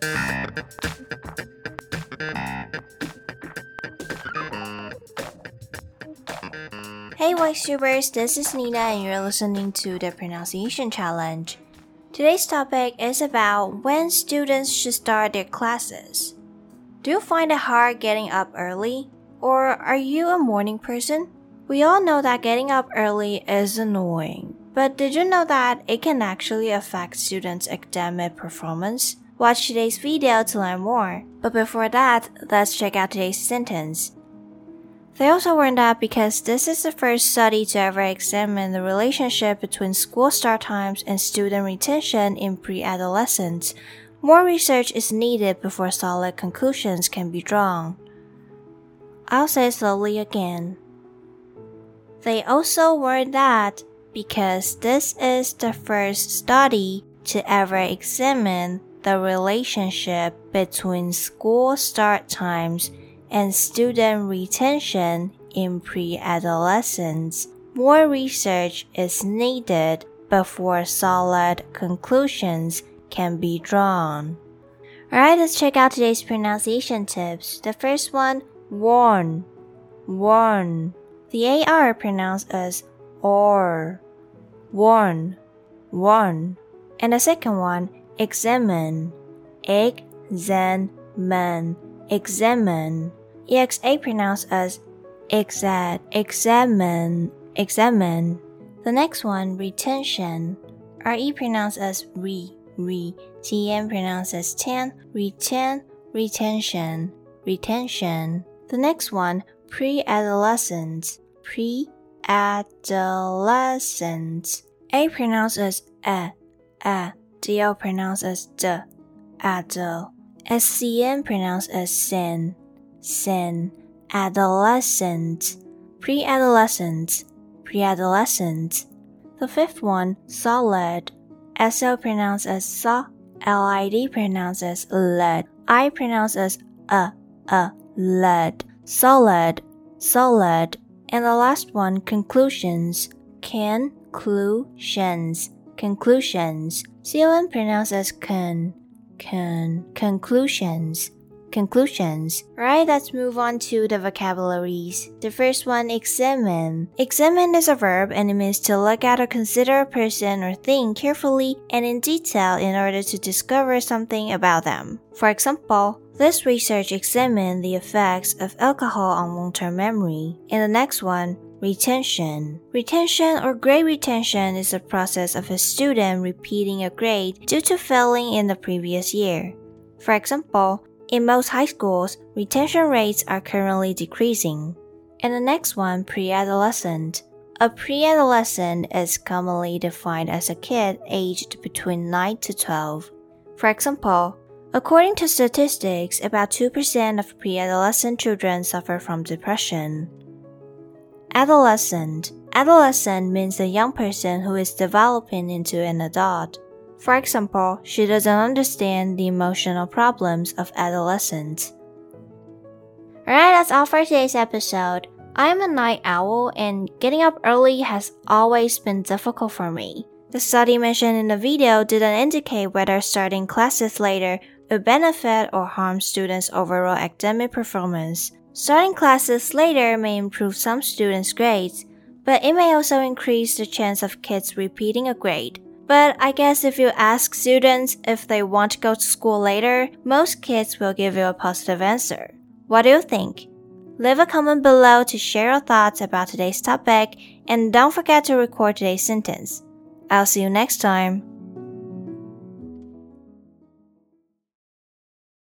Hey, Voice this is Nina, and you're listening to the Pronunciation Challenge. Today's topic is about when students should start their classes. Do you find it hard getting up early? Or are you a morning person? We all know that getting up early is annoying, but did you know that it can actually affect students' academic performance? Watch today's video to learn more. But before that, let's check out today's sentence. They also warned that because this is the first study to ever examine the relationship between school start times and student retention in pre-adolescence, more research is needed before solid conclusions can be drawn. I'll say slowly again. They also warned that because this is the first study to ever examine the relationship between school start times and student retention in pre-adolescence, more research is needed before solid conclusions can be drawn. Alright, let's check out today's pronunciation tips. The first one, warn, warn. The AR pronounced as or, warn, warn. And the second one, examine, examine, examine. EXA pronounced as exad, examine, examine. The next one, retention. RE pronounced as re, re. TN pronounced as ten, retain, retention, retention. The next one, pre-adolescent, pre-adolescent. A pronounced as a, a. DL pronounced as d, adult. SCN pronounced as sin, sin, adolescent, pre-adolescent, pre-adolescent. The fifth one, solid, SO pronounced as sa, LID pronounced as led, I pronounced as a, a, led, solid, solid. And the last one, conclusions, conclusions, conclusions. CON pronounced as con, con, conclusions conclusions. Right, let's move on to the vocabularies. The first one, examine. Examine is a verb and it means to look at or consider a person or thing carefully and in detail in order to discover something about them. For example, this research examined the effects of alcohol on long-term memory. In the next one, Retention. Retention or grade retention is the process of a student repeating a grade due to failing in the previous year. For example, in most high schools, retention rates are currently decreasing. And the next one, pre-adolescent. A pre-adolescent is commonly defined as a kid aged between 9 to 12. For example, according to statistics, about 2% of pre-adolescent children suffer from depression. Adolescent. Adolescent means a young person who is developing into an adult. For example, she doesn't understand the emotional problems of adolescents. Alright, that's all for today's episode. I'm a night owl and getting up early has always been difficult for me. The study mentioned in the video didn't indicate whether starting classes later would benefit or harm students' overall academic performance. Starting classes later may improve some students' grades, but it may also increase the chance of kids repeating a grade. But I guess if you ask students if they want to go to school later, most kids will give you a positive answer. What do you think? Leave a comment below to share your thoughts about today's topic and don't forget to record today's sentence. I'll see you next time.